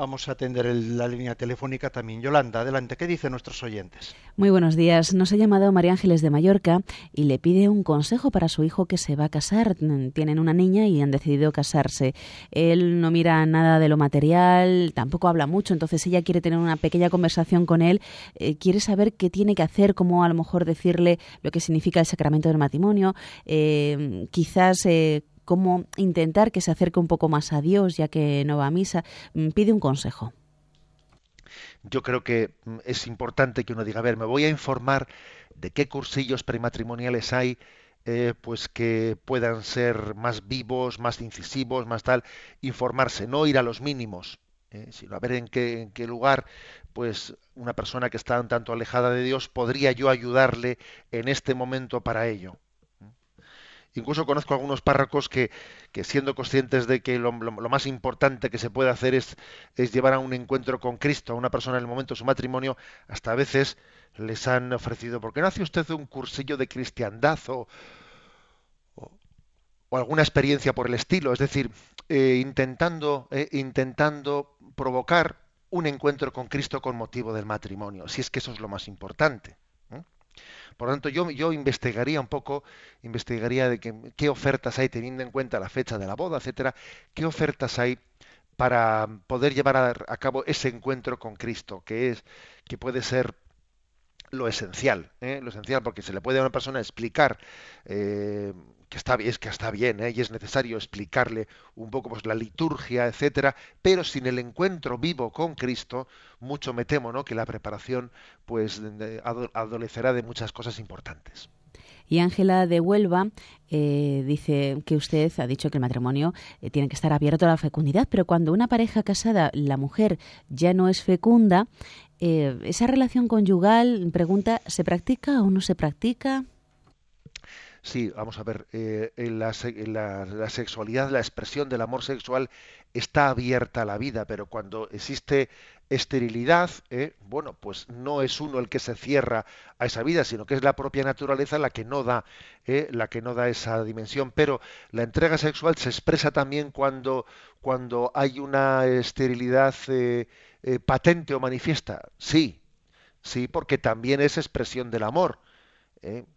Vamos a atender la línea telefónica también. Yolanda, adelante, ¿qué dicen nuestros oyentes? Muy buenos días. Nos ha llamado María Ángeles de Mallorca y le pide un consejo para su hijo que se va a casar. Tienen una niña y han decidido casarse. Él no mira nada de lo material, tampoco habla mucho, entonces ella quiere tener una pequeña conversación con él. Eh, quiere saber qué tiene que hacer, cómo a lo mejor decirle lo que significa el sacramento del matrimonio. Eh, quizás eh, cómo intentar que se acerque un poco más a Dios, ya que no va a misa. Mm, pide un consejo. Yo creo que mm, es importante que uno diga, a ver, me voy a informar de qué cursillos prematrimoniales hay, eh, pues que puedan ser más vivos, más incisivos, más tal, informarse, no ir a los mínimos, eh, sino a ver en qué, en qué lugar, pues una persona que está un tanto alejada de Dios, podría yo ayudarle en este momento para ello. Incluso conozco algunos párrocos que, siendo conscientes de que lo, más importante que se puede hacer es, llevar a un encuentro con Cristo a una persona en el momento de su matrimonio, hasta a veces les han ofrecido, ¿por qué no hace usted un cursillo de cristiandad o, o, alguna experiencia por el estilo? Es decir, eh, intentando, eh, intentando provocar un encuentro con Cristo con motivo del matrimonio, si es que eso es lo más importante. Por lo tanto, yo, investigaría un poco, investigaría de qué ofertas hay teniendo en cuenta la fecha de la boda, etcétera, qué ofertas hay para poder llevar a, cabo ese encuentro con Cristo, que es, que puede ser lo esencial, ¿eh? lo esencial, porque se le puede a una persona explicar eh, que está es que está bien, ¿eh? y es necesario explicarle un poco pues la liturgia, etcétera, pero sin el encuentro vivo con Cristo, mucho me temo, ¿no? que la preparación pues adolecerá de muchas cosas importantes. Y Ángela de Huelva eh, dice que usted ha dicho que el matrimonio eh, tiene que estar abierto a la fecundidad, pero cuando una pareja casada, la mujer ya no es fecunda, esa relación conyugal, pregunta, ¿se practica o no se practica? Sí, vamos a ver, eh, la, sexualidad, la expresión del amor sexual está abierta a la vida, pero cuando existe esterilidad, eh, bueno, pues no es uno el que se cierra a esa vida, sino que es la propia naturaleza la que no da, eh, la que no da esa dimensión. Pero la entrega sexual se expresa también cuando, cuando hay una esterilidad patente o manifiesta. Sí, sí, porque también es expresión del amor.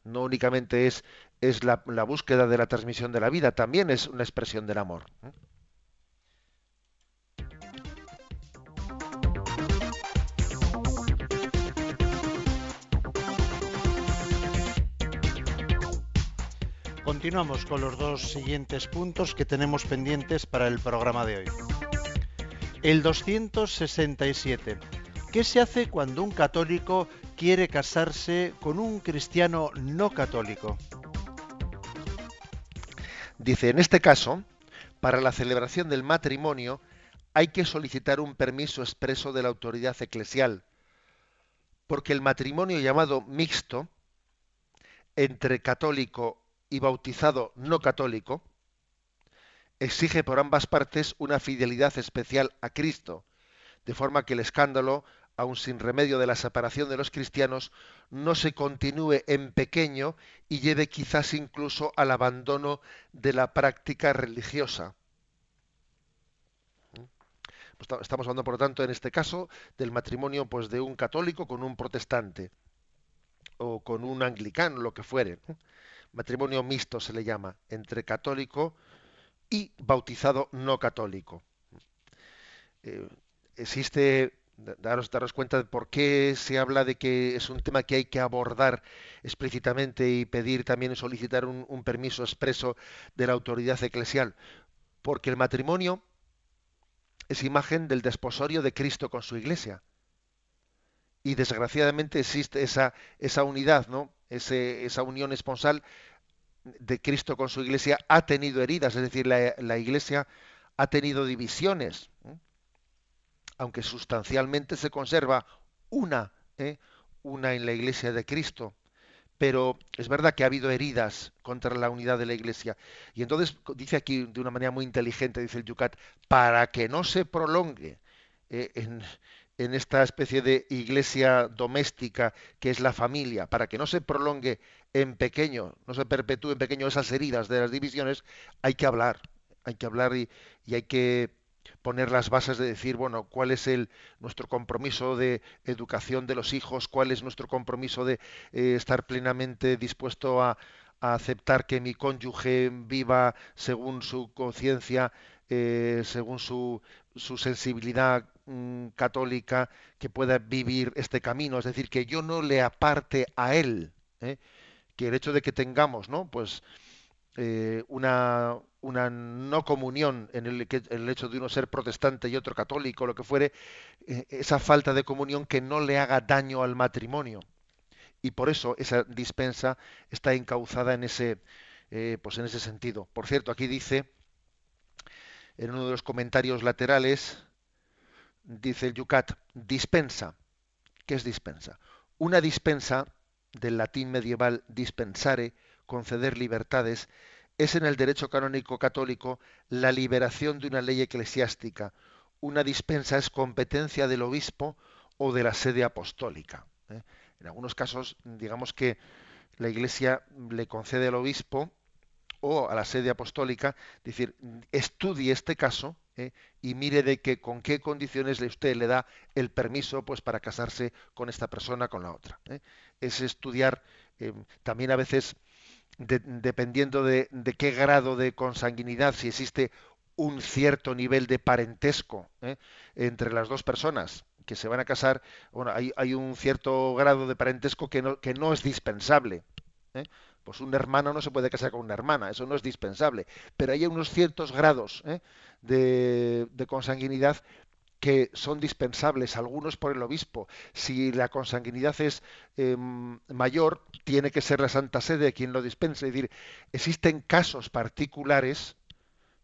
no únicamente es es la, búsqueda de la transmisión de la vida, también es una expresión del amor. Continuamos con los dos siguientes puntos que tenemos pendientes para el programa de hoy. El 267. ¿Qué se hace cuando un católico quiere casarse con un cristiano no católico? Dice, en este caso, para la celebración del matrimonio hay que solicitar un permiso expreso de la autoridad eclesial, porque el matrimonio llamado mixto entre católico y bautizado no católico exige por ambas partes una fidelidad especial a Cristo, de forma que el escándalo aun sin remedio de la separación de los cristianos, no se continúe en pequeño y lleve quizás incluso al abandono de la práctica religiosa. Estamos hablando, por lo tanto, en este caso, del matrimonio pues, de un católico con un protestante o con un anglicano, lo que fuere. Matrimonio mixto se le llama, entre católico y bautizado no católico. Eh, existe daros, daros cuenta de por qué se habla de que es un tema que hay que abordar explícitamente y pedir también solicitar un, permiso expreso de la autoridad eclesial. Porque el matrimonio es imagen del desposorio de Cristo con su iglesia. Y desgraciadamente existe esa, esa unidad, ¿no? Esa unión esponsal de Cristo con su iglesia ha tenido heridas, es decir, la iglesia ha tenido divisiones aunque sustancialmente se conserva una, ¿eh? una en la Iglesia de Cristo, pero es verdad que ha habido heridas contra la unidad de la Iglesia. Y entonces dice aquí de una manera muy inteligente, dice el Yucat, para que no se prolongue eh, en, esta especie de iglesia doméstica que es la familia, para que no se prolongue en pequeño, no se perpetúe en pequeño esas heridas de las divisiones, hay que hablar, hay que hablar y hay que poner las bases de decir, bueno, cuál es el nuestro compromiso de educación de los hijos, cuál es nuestro compromiso de eh, estar plenamente dispuesto a, aceptar que mi cónyuge viva según su conciencia, eh, según su, su sensibilidad mm, católica, que pueda vivir este camino, es decir, que yo no le aparte a él, ¿eh? que el hecho de que tengamos, ¿no? Pues eh, una, una no comunión en el, el hecho de uno ser protestante y otro católico, lo que fuere, eh, esa falta de comunión que no le haga daño al matrimonio. Y por eso esa dispensa está encauzada en ese, eh, pues en ese sentido. Por cierto, aquí dice, en uno de los comentarios laterales, dice el Yucat, dispensa. ¿Qué es dispensa? Una dispensa, del latín medieval dispensare, conceder libertades, es en el derecho canónico católico la liberación de una ley eclesiástica. Una dispensa es competencia del obispo o de la sede apostólica. ¿eh? En algunos casos, digamos que la Iglesia le concede al obispo o a la sede apostólica, decir, estudie este caso ¿eh? y mire de que con qué condiciones usted le da el permiso pues para casarse con esta persona con la otra. ¿eh? Es estudiar también a veces dependiendo de, qué grado de consanguinidad, si existe un cierto nivel de parentesco ¿eh? entre las dos personas que se van a casar, bueno, hay, hay un cierto grado de parentesco que no, que no es dispensable. ¿eh? Pues un hermano no se puede casar con una hermana, eso no es dispensable. Pero hay unos ciertos grados ¿eh? de, de consanguinidad que son dispensables, algunos por el obispo. Si la consanguinidad es em, mayor, tiene que ser la Santa Sede quien lo dispense. Es decir, existen casos particulares,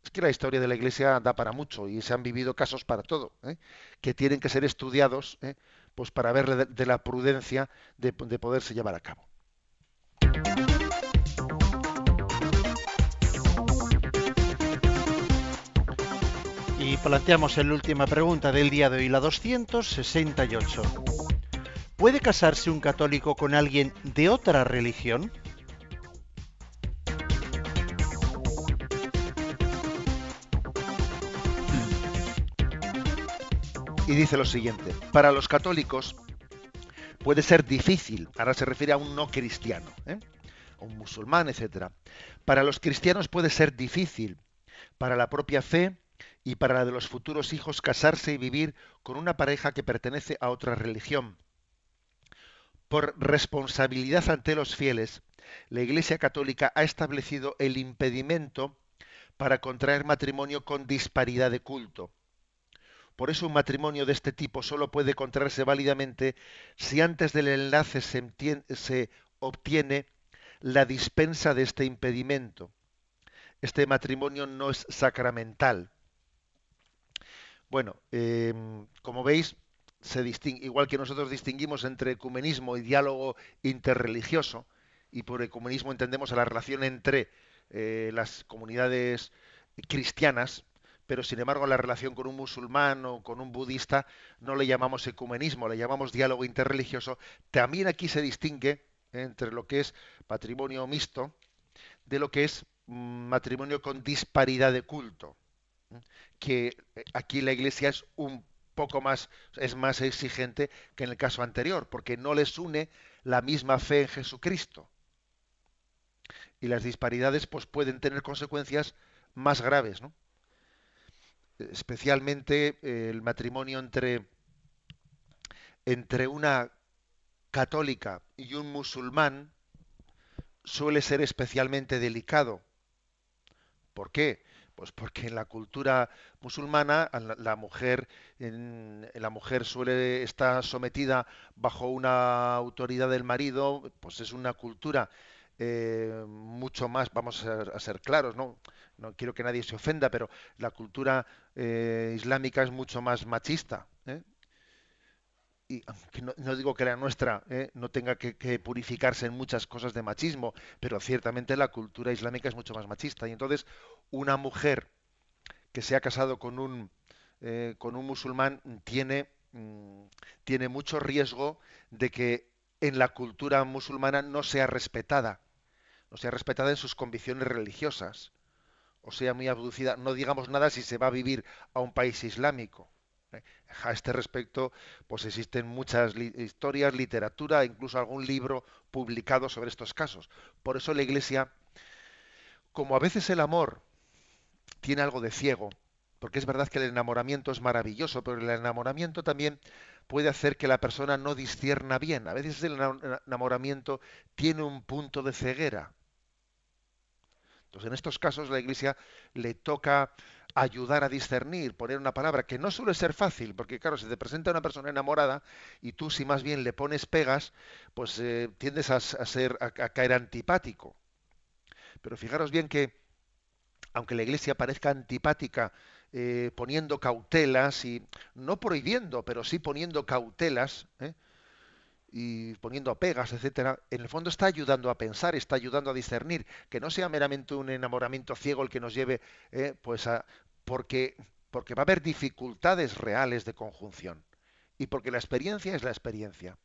es que la historia de la Iglesia da para mucho y se han vivido casos para todo, ¿eh? que tienen que ser estudiados ¿eh? pues para ver de, la prudencia de poderse llevar a cabo. Y planteamos la última pregunta del día de hoy, la 268. ¿Puede casarse un católico con alguien de otra religión? Y dice lo siguiente, para los católicos puede ser difícil, ahora se refiere a un no cristiano, ¿eh? un musulmán, etc. Para los cristianos puede ser difícil, para la propia fe, y para la de los futuros hijos casarse y vivir con una pareja que pertenece a otra religión. Por responsabilidad ante los fieles, la Iglesia Católica ha establecido el impedimento para contraer matrimonio con disparidad de culto. Por eso un matrimonio de este tipo solo puede contraerse válidamente si antes del enlace se, se obtiene la dispensa de este impedimento. Este matrimonio no es sacramental. Bueno, em, como veis, igual que nosotros distinguimos entre ecumenismo y diálogo interreligioso, y por ecumenismo entendemos a la relación entre eh, las comunidades cristianas, pero sin embargo la relación con un musulmán o con un budista no le llamamos ecumenismo, le llamamos diálogo interreligioso. También aquí se distingue entre lo que es patrimonio mixto de lo que es mm, matrimonio con disparidad de culto que eh, aquí la Iglesia es un poco más, es más exigente que en el caso anterior, porque no les une la misma fe en Jesucristo. Y las disparidades pues, pueden tener consecuencias más graves, ¿no? Especialmente eh, el matrimonio entre, entre una católica y un musulmán suele ser especialmente delicado. ¿Por qué? Pues porque en la cultura musulmana la, mujer, la mujer suele estar sometida bajo una autoridad del marido, pues es una cultura eh, mucho más, vamos a, ser claros, ¿no? no quiero que nadie se ofenda, pero la cultura eh, islámica es mucho más machista. ¿eh? Y no, digo que la nuestra ¿eh? no tenga que, purificarse en muchas cosas de machismo, pero ciertamente la cultura islámica es mucho más machista. Y entonces una mujer que se ha casado con un, eh, con un musulmán tiene, mm, tiene mucho riesgo de que en la cultura musulmana no sea respetada, no sea respetada en sus convicciones religiosas, o sea muy abducida. No digamos nada si se va a vivir a un país islámico. A este respecto, pues existen muchas historias, literatura, incluso algún libro publicado sobre estos casos. Por eso la Iglesia, como a veces el amor tiene algo de ciego, porque es verdad que el enamoramiento es maravilloso, pero el enamoramiento también puede hacer que la persona no discierna bien. A veces el enamoramiento tiene un punto de ceguera. Entonces, en estos casos la Iglesia le toca ayudar a discernir, poner una palabra que no suele ser fácil, porque claro, si te presenta una persona enamorada y tú si más bien le pones pegas, pues eh, tiendes a, ser a, caer antipático. Pero fijaros bien que aunque la Iglesia parezca antipática eh, poniendo cautelas y no prohibiendo, pero sí poniendo cautelas, ¿eh? Y poniendo pegas, etcétera, en el fondo está ayudando a pensar, está ayudando a discernir, que no sea meramente un enamoramiento ciego el que nos lleve, eh, pues a, porque, porque va a haber dificultades reales de conjunción y porque la experiencia es la experiencia.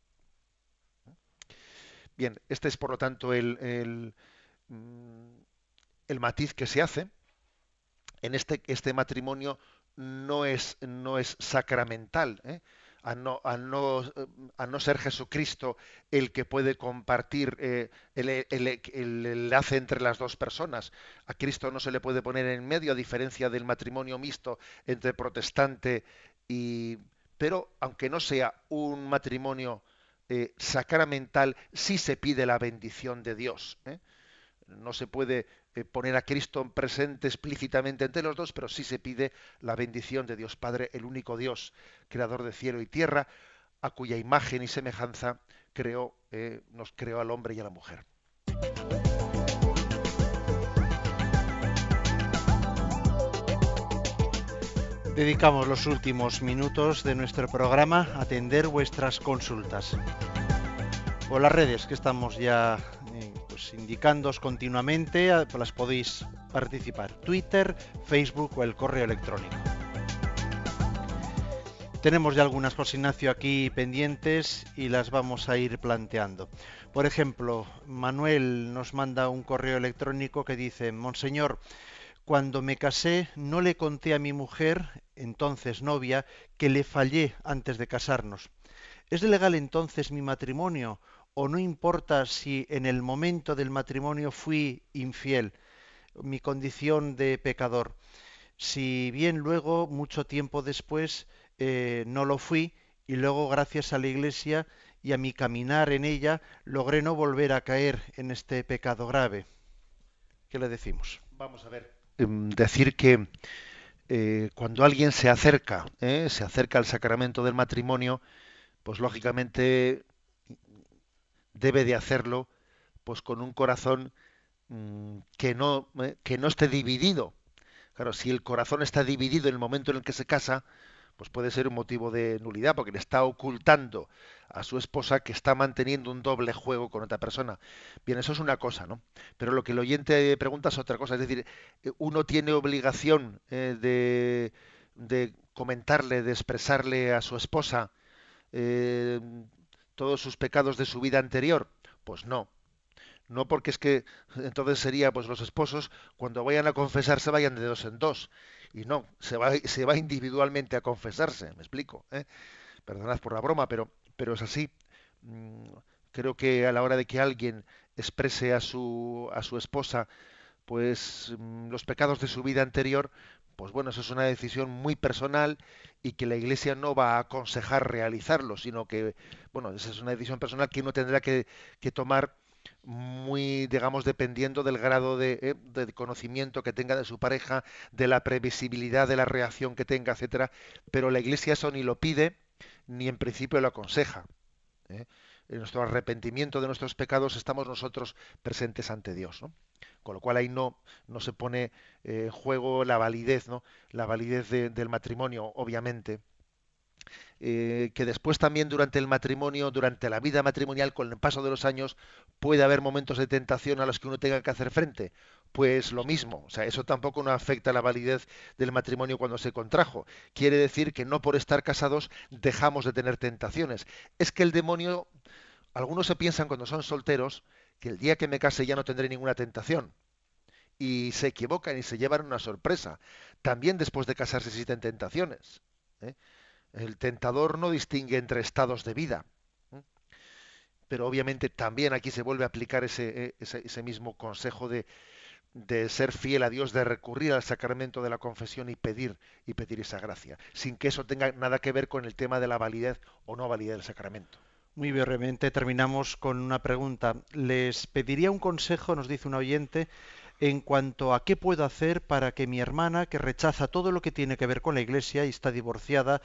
Bien, este es por lo tanto el, el, mm, matiz que se hace. En este, este matrimonio no es, no es sacramental. ¿eh? A no, a no, a no ser Jesucristo el que puede compartir eh, el, el, enlace entre las dos personas. A Cristo no se le puede poner en medio, a diferencia del matrimonio mixto entre protestante y... Pero aunque no sea un matrimonio eh, sacramental, sí se pide la bendición de Dios. ¿eh? No se puede eh, poner a Cristo presente explícitamente entre los dos, pero sí se pide la bendición de Dios Padre, el único Dios, creador de cielo y tierra, a cuya imagen y semejanza creó, eh, nos creó al hombre y a la mujer. Dedicamos los últimos minutos de nuestro programa a atender vuestras consultas. Por las redes que estamos ya pues, indicándoos continuamente, las podéis participar. Twitter, Facebook o el correo electrónico. Tenemos ya algunas, por Ignacio, aquí pendientes y las vamos a ir planteando. Por ejemplo, Manuel nos manda un correo electrónico que dice, Monseñor, cuando me casé no le conté a mi mujer, entonces novia, que le fallé antes de casarnos. ¿Es legal entonces mi matrimonio o no importa si en el momento del matrimonio fui infiel, mi condición de pecador. Si bien luego, mucho tiempo después, eh, no lo fui y luego gracias a la Iglesia y a mi caminar en ella logré no volver a caer en este pecado grave. ¿Qué le decimos? Vamos a ver. Em, decir que eh, cuando alguien se acerca, eh, se acerca al sacramento del matrimonio, pues lógicamente debe de hacerlo pues con un corazón mm, que no eh, que no esté dividido claro si el corazón está dividido en el momento en el que se casa pues puede ser un motivo de nulidad porque le está ocultando a su esposa que está manteniendo un doble juego con otra persona. Bien, eso es una cosa, ¿no? Pero lo que el oyente pregunta es otra cosa, es decir, eh, uno tiene obligación eh, de, de, comentarle, de expresarle a su esposa todos sus pecados de su vida anterior? Pues no. No porque es que entonces sería pues los esposos cuando vayan a confesarse vayan de dos en dos. Y no, se va, individualmente a confesarse, me explico. ¿eh? Perdonad por la broma, pero, pero es así. Mm, creo que a la hora de que alguien exprese a su, a su esposa pues mm, los pecados de su vida anterior, pues bueno, eso es una decisión muy personal y que la Iglesia no va a aconsejar realizarlo, sino que, bueno, esa es una decisión personal que uno tendrá que, tomar muy, digamos, dependiendo del grado eh, de, conocimiento que tenga de su pareja, de la previsibilidad de la reacción que tenga, etcétera. Pero la Iglesia eso ni lo pide, ni en principio lo aconseja. ¿eh? En nuestro arrepentimiento de nuestros pecados estamos nosotros presentes ante Dios. ¿no? Con lo cual ahí no, no se pone eh, en juego la validez, ¿no? la validez del matrimonio, obviamente. eh, que después también durante el matrimonio, durante la vida matrimonial, con el paso de los años, puede haber momentos de tentación a los que uno tenga que hacer frente. Pues lo mismo, o sea, eso tampoco no afecta la validez del matrimonio cuando se contrajo. Quiere decir que no por estar casados dejamos de tener tentaciones. Es que el demonio, algunos se piensan cuando son solteros, que el día que me case ya no tendré ninguna tentación. Y se equivocan y se llevan una sorpresa. También después de casarse existen tentaciones. ¿eh? El tentador no distingue entre estados de vida. Pero obviamente también aquí se vuelve a aplicar ese, e, ese, mismo consejo de, de, ser fiel a Dios, de recurrir al sacramento de la confesión y pedir y pedir esa gracia, sin que eso tenga nada que ver con el tema de la validez o no validez del sacramento. Muy brevemente terminamos con una pregunta. Les pediría un consejo, nos dice un oyente, en cuanto a qué puedo hacer para que mi hermana, que rechaza todo lo que tiene que ver con la Iglesia y está divorciada,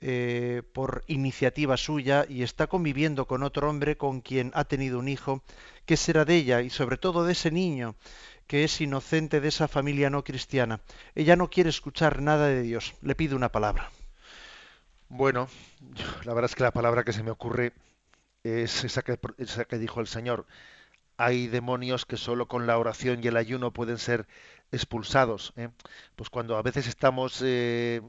eh, por iniciativa suya y está conviviendo con otro hombre con quien ha tenido un hijo, ¿qué será de ella y sobre todo de ese niño que es inocente de esa familia no cristiana? Ella no quiere escuchar nada de Dios, le pide una palabra. Bueno, la verdad es que la palabra que se me ocurre es esa que, que dijo el Señor. Hay demonios que solo con la oración y el ayuno pueden ser expulsados. ¿eh? Pues cuando a veces estamos eh,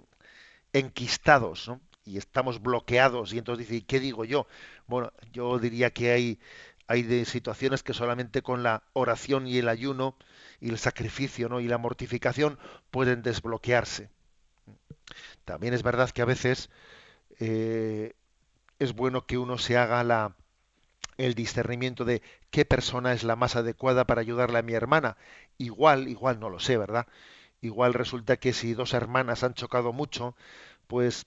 enquistados y estamos bloqueados y entonces dice, ¿qué digo yo? Bueno, yo diría que hay, hay de situaciones que solamente con la oración y el ayuno y el sacrificio ¿no? y la mortificación pueden desbloquearse. También es verdad que a veces eh, es bueno que uno se haga la, el discernimiento de qué persona es la más adecuada para ayudarle a mi hermana. Igual, igual no lo sé, ¿verdad? igual resulta que si dos hermanas han chocado mucho, pues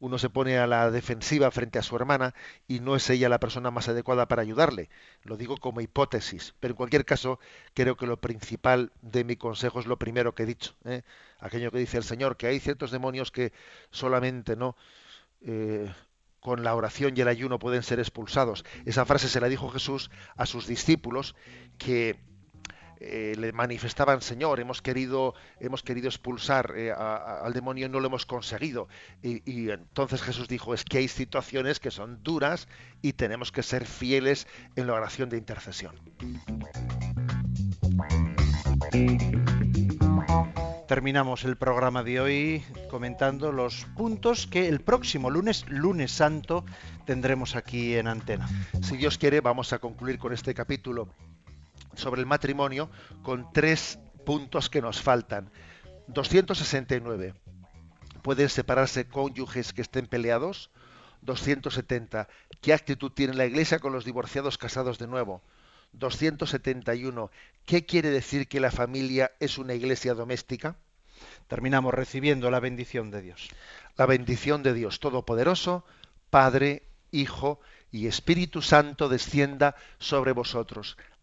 uno se pone a la defensiva frente a su hermana y no es ella la persona más adecuada para ayudarle. Lo digo como hipótesis, pero en cualquier caso creo que lo principal de mi consejo es lo primero que he dicho, ¿eh? aquello que dice el Señor, que hay ciertos demonios que solamente no eh, con la oración y el ayuno pueden ser expulsados. Esa frase se la dijo Jesús a sus discípulos que eh, le manifestaban, Señor, hemos querido, hemos querido expulsar eh, al demonio y no lo hemos conseguido. Y, entonces Jesús dijo, es que hay situaciones que son duras y tenemos que ser fieles en la oración de intercesión. Terminamos el programa de hoy comentando los puntos que el próximo lunes, lunes santo, tendremos aquí en antena. Si Dios quiere, vamos a concluir con este capítulo sobre el matrimonio con tres puntos que nos faltan. 269. ¿Pueden separarse cónyuges que estén peleados? 270. ¿Qué actitud tiene la Iglesia con los divorciados casados de nuevo? 271. ¿Qué quiere decir que la familia es una iglesia doméstica? Terminamos recibiendo la bendición de Dios. La bendición de Dios Todopoderoso, Padre, Hijo y Espíritu Santo descienda sobre vosotros.